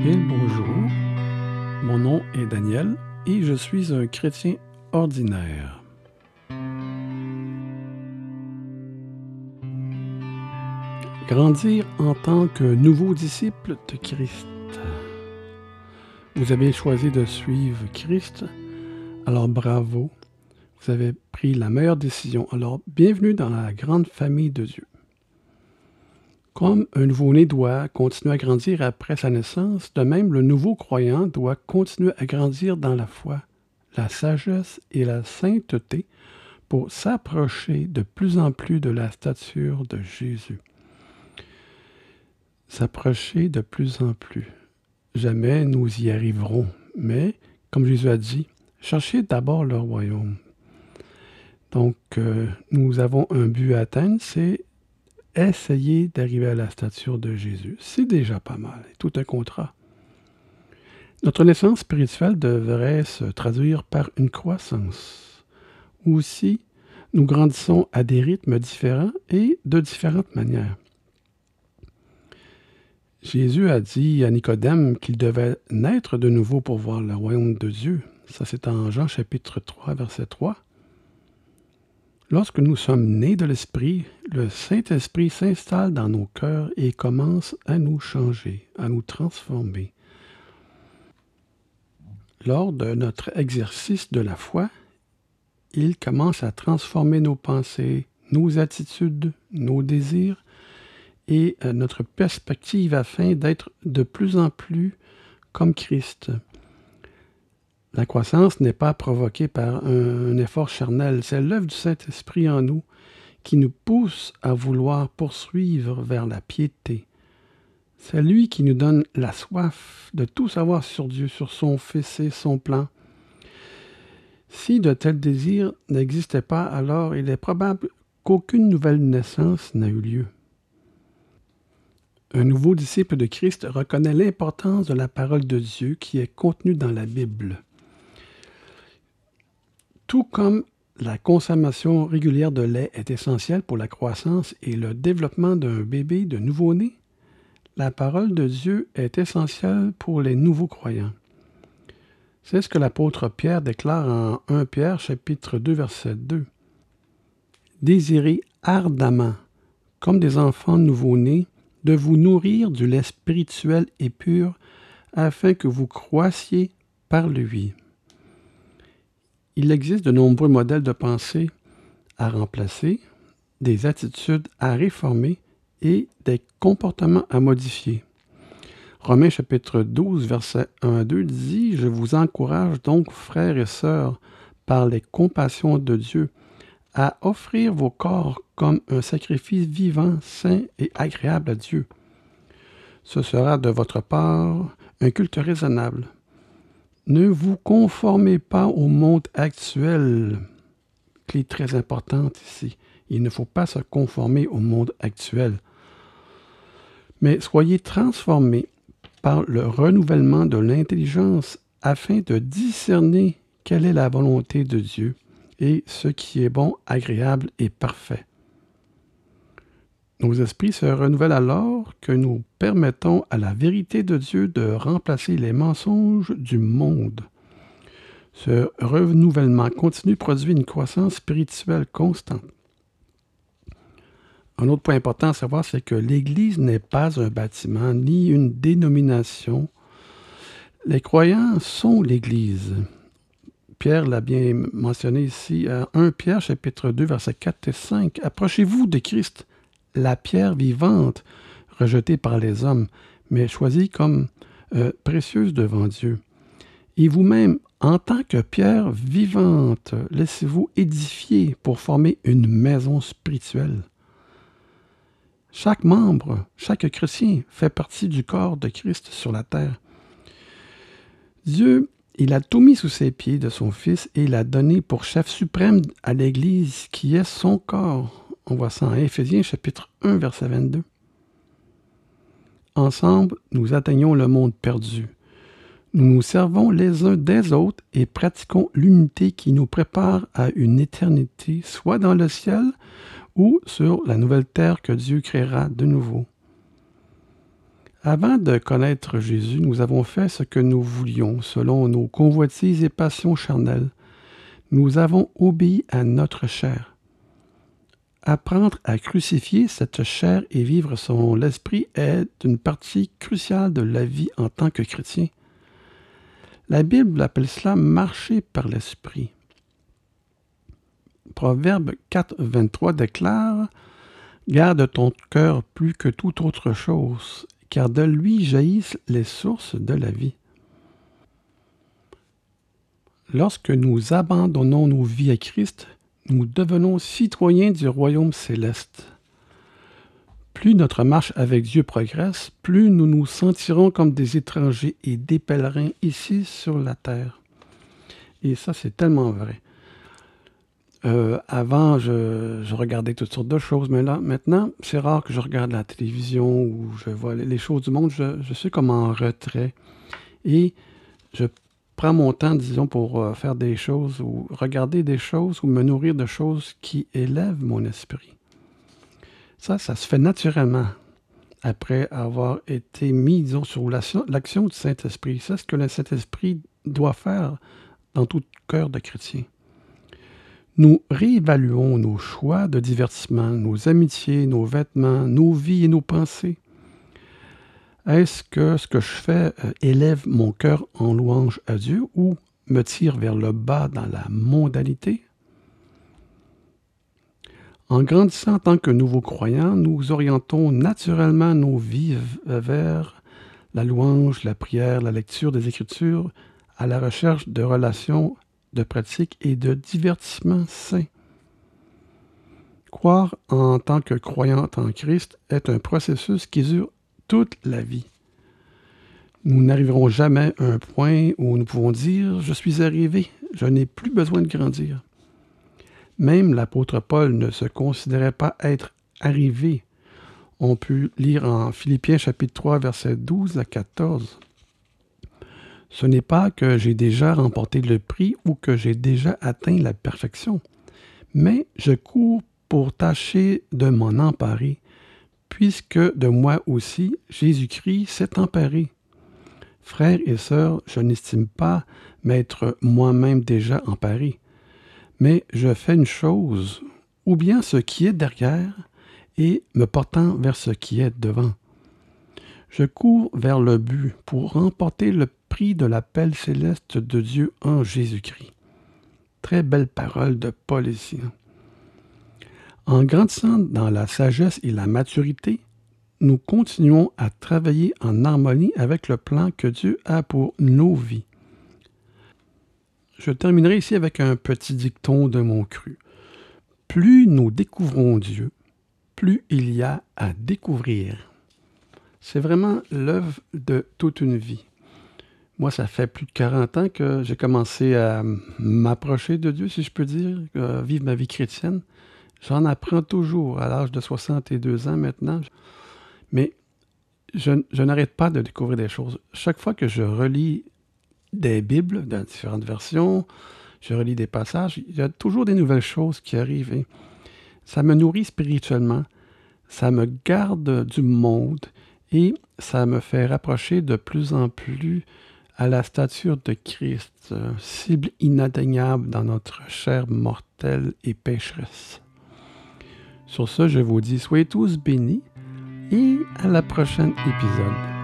Bonjour, mon nom est Daniel et je suis un chrétien ordinaire. Grandir en tant que nouveau disciple de Christ. Vous avez choisi de suivre Christ, alors bravo, vous avez pris la meilleure décision. Alors bienvenue dans la grande famille de Dieu. Comme un nouveau-né doit continuer à grandir après sa naissance, de même le nouveau croyant doit continuer à grandir dans la foi, la sagesse et la sainteté pour s'approcher de plus en plus de la stature de Jésus. S'approcher de plus en plus. Jamais nous y arriverons, mais, comme Jésus a dit, cherchez d'abord le royaume. Donc, euh, nous avons un but à atteindre, c'est essayer d'arriver à la stature de Jésus. C'est déjà pas mal, tout un contrat. Notre naissance spirituelle devrait se traduire par une croissance. Aussi, nous grandissons à des rythmes différents et de différentes manières. Jésus a dit à Nicodème qu'il devait naître de nouveau pour voir le royaume de Dieu. Ça, c'est en Jean chapitre 3, verset 3. Lorsque nous sommes nés de l'Esprit, le Saint-Esprit s'installe dans nos cœurs et commence à nous changer, à nous transformer. Lors de notre exercice de la foi, il commence à transformer nos pensées, nos attitudes, nos désirs et euh, notre perspective afin d'être de plus en plus comme Christ. La croissance n'est pas provoquée par un, effort charnel, c'est l'œuvre du Saint-Esprit en nous nous pousse à vouloir poursuivre vers la piété. C'est lui qui nous donne la soif de tout savoir sur Dieu, sur son Fils et son plan. Si de tels désirs n'existaient pas, alors il est probable qu'aucune nouvelle naissance n'a eu lieu. Un nouveau disciple de Christ reconnaît l'importance de la parole de Dieu qui est contenue dans la Bible. Tout comme la consommation régulière de lait est essentielle pour la croissance et le développement d'un bébé de nouveau-né, la parole de Dieu est essentielle pour les nouveaux croyants. C'est ce que l'apôtre Pierre déclare en 1 Pierre chapitre 2 verset 2. Désirez ardemment, comme des enfants nouveau-nés, de vous nourrir du lait spirituel et pur, afin que vous croissiez par lui il existe de nombreux modèles de pensée à remplacer, des attitudes à réformer et des comportements à modifier. Romains chapitre 12, verset 1 à 2 dit Je vous encourage donc, frères et sœurs, par les compassions de Dieu, à offrir vos corps comme un sacrifice vivant, saint et agréable à Dieu. Ce sera de votre part un culte raisonnable. Ne vous conformez pas au monde actuel. Clé très importante ici. Il ne faut pas se conformer au monde actuel. Mais soyez transformés par le renouvellement de l'intelligence afin de discerner quelle est la volonté de Dieu et ce qui est bon, agréable et parfait. Nos esprits se renouvellent alors que nous permettons à la vérité de Dieu de remplacer les mensonges du monde. Ce renouvellement continu produit une croissance spirituelle constante. Un autre point important à savoir, c'est que l'Église n'est pas un bâtiment ni une dénomination. Les croyants sont l'Église. Pierre l'a bien mentionné ici à 1 Pierre chapitre 2 versets 4 et 5. Approchez-vous de Christ la pierre vivante rejetée par les hommes, mais choisie comme euh, précieuse devant Dieu. Et vous-même, en tant que pierre vivante, laissez-vous édifier pour former une maison spirituelle. Chaque membre, chaque chrétien fait partie du corps de Christ sur la terre. Dieu, il a tout mis sous ses pieds de son Fils et l'a donné pour chef suprême à l'Église qui est son corps. On voit ça en Éphésiens chapitre 1 verset 22. Ensemble, nous atteignons le monde perdu. Nous nous servons les uns des autres et pratiquons l'unité qui nous prépare à une éternité, soit dans le ciel ou sur la nouvelle terre que Dieu créera de nouveau. Avant de connaître Jésus, nous avons fait ce que nous voulions selon nos convoitises et passions charnelles. Nous avons obéi à notre chair. Apprendre à crucifier cette chair et vivre selon l'esprit est une partie cruciale de la vie en tant que chrétien. La Bible appelle cela marcher par l'esprit. Proverbe 4, 23 déclare Garde ton cœur plus que toute autre chose, car de lui jaillissent les sources de la vie. Lorsque nous abandonnons nos vies à Christ, nous devenons citoyens du royaume céleste. Plus notre marche avec Dieu progresse, plus nous nous sentirons comme des étrangers et des pèlerins ici sur la terre. Et ça, c'est tellement vrai. Euh, avant, je, regardais toutes sortes de choses, mais là, maintenant, c'est rare que je regarde la télévision ou je vois les, choses du monde. Je, je, suis comme en retrait. Et je prends mon temps, disons, pour euh, faire des choses ou regarder des choses ou me nourrir de choses qui élèvent mon esprit. Ça, ça se fait naturellement après avoir été mis, disons, sur l'action du Saint-Esprit. C'est ce que le Saint-Esprit doit faire dans tout cœur de chrétien. Nous réévaluons nos choix de divertissement, nos amitiés, nos vêtements, nos vies et nos pensées. Est-ce que ce que je fais euh, élève mon cœur en louange à Dieu ou me tire vers le bas dans la mondalité? En grandissant en tant que nouveaux croyants, nous orientons naturellement nos vies vers la louange, la prière, la lecture des Écritures, à la recherche de relations de pratique et de divertissement sain. Croire en tant que croyante en Christ est un processus qui dure toute la vie. Nous n'arriverons jamais à un point où nous pouvons dire Je suis arrivé, je n'ai plus besoin de grandir. Même l'apôtre Paul ne se considérait pas être arrivé. On peut lire en Philippiens chapitre 3 versets 12 à 14. Ce n'est pas que j'ai déjà remporté le prix ou que j'ai déjà atteint la perfection, mais je cours pour tâcher de m'en emparer, puisque de moi aussi Jésus-Christ s'est emparé. Frères et sœurs, je n'estime pas m'être moi-même déjà emparé, mais je fais une chose, ou bien ce qui est derrière, et me portant vers ce qui est devant. Je cours vers le but pour remporter le prix de l'appel céleste de Dieu en Jésus-Christ. Très belle parole de Paul ici. En grandissant dans la sagesse et la maturité, nous continuons à travailler en harmonie avec le plan que Dieu a pour nos vies. Je terminerai ici avec un petit dicton de mon cru. Plus nous découvrons Dieu, plus il y a à découvrir. C'est vraiment l'œuvre de toute une vie. Moi, ça fait plus de 40 ans que j'ai commencé à m'approcher de Dieu, si je peux dire, euh, vivre ma vie chrétienne. J'en apprends toujours à l'âge de 62 ans maintenant. Mais je, n'arrête pas de découvrir des choses. Chaque fois que je relis des Bibles dans différentes versions, je relis des passages, il y a toujours des nouvelles choses qui arrivent. Ça me nourrit spirituellement, ça me garde du monde et ça me fait rapprocher de plus en plus à la stature de Christ, cible inatteignable dans notre chair mortelle et pécheresse. Sur ce, je vous dis, soyez tous bénis et à la prochaine épisode.